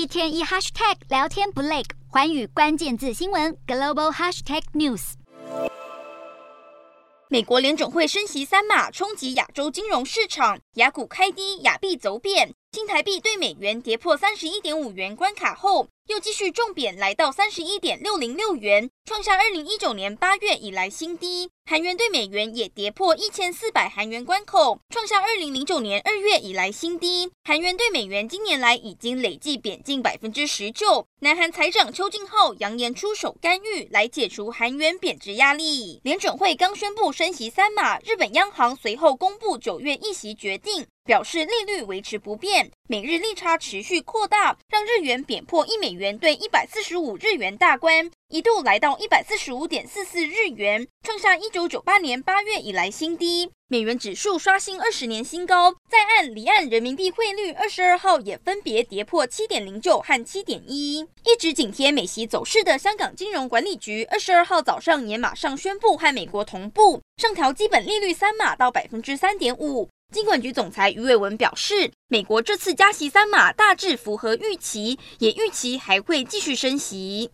一天一 hashtag 聊天不累，环宇关键字新闻 global hashtag news。美国联准会升息三码，冲击亚洲金融市场，雅股开低，亚币走贬，新台币对美元跌破三十一点五元关卡后，又继续重贬，来到三十一点六零六元，创下二零一九年八月以来新低。韩元对美元也跌破一千四百韩元关口，创下二零零九年二月以来新低。韩元对美元今年来已经累计贬近百分之十九。南韩财长邱正浩扬言出手干预，来解除韩元贬值压力。联准会刚宣布升息三码，日本央行随后公布九月议息决定，表示利率维持不变，美日利差持续扩大，让日元贬破一美元兑一百四十五日元大关。一度来到一百四十五点四四日元，创下一九九八年八月以来新低。美元指数刷新二十年新高，在岸离岸人民币汇率二十二号也分别跌破七点零九和七点一。一直紧贴美息走势的香港金融管理局二十二号早上也马上宣布和美国同步上调基本利率三码到百分之三点五。金管局总裁余伟文表示，美国这次加息三码大致符合预期，也预期还会继续升息。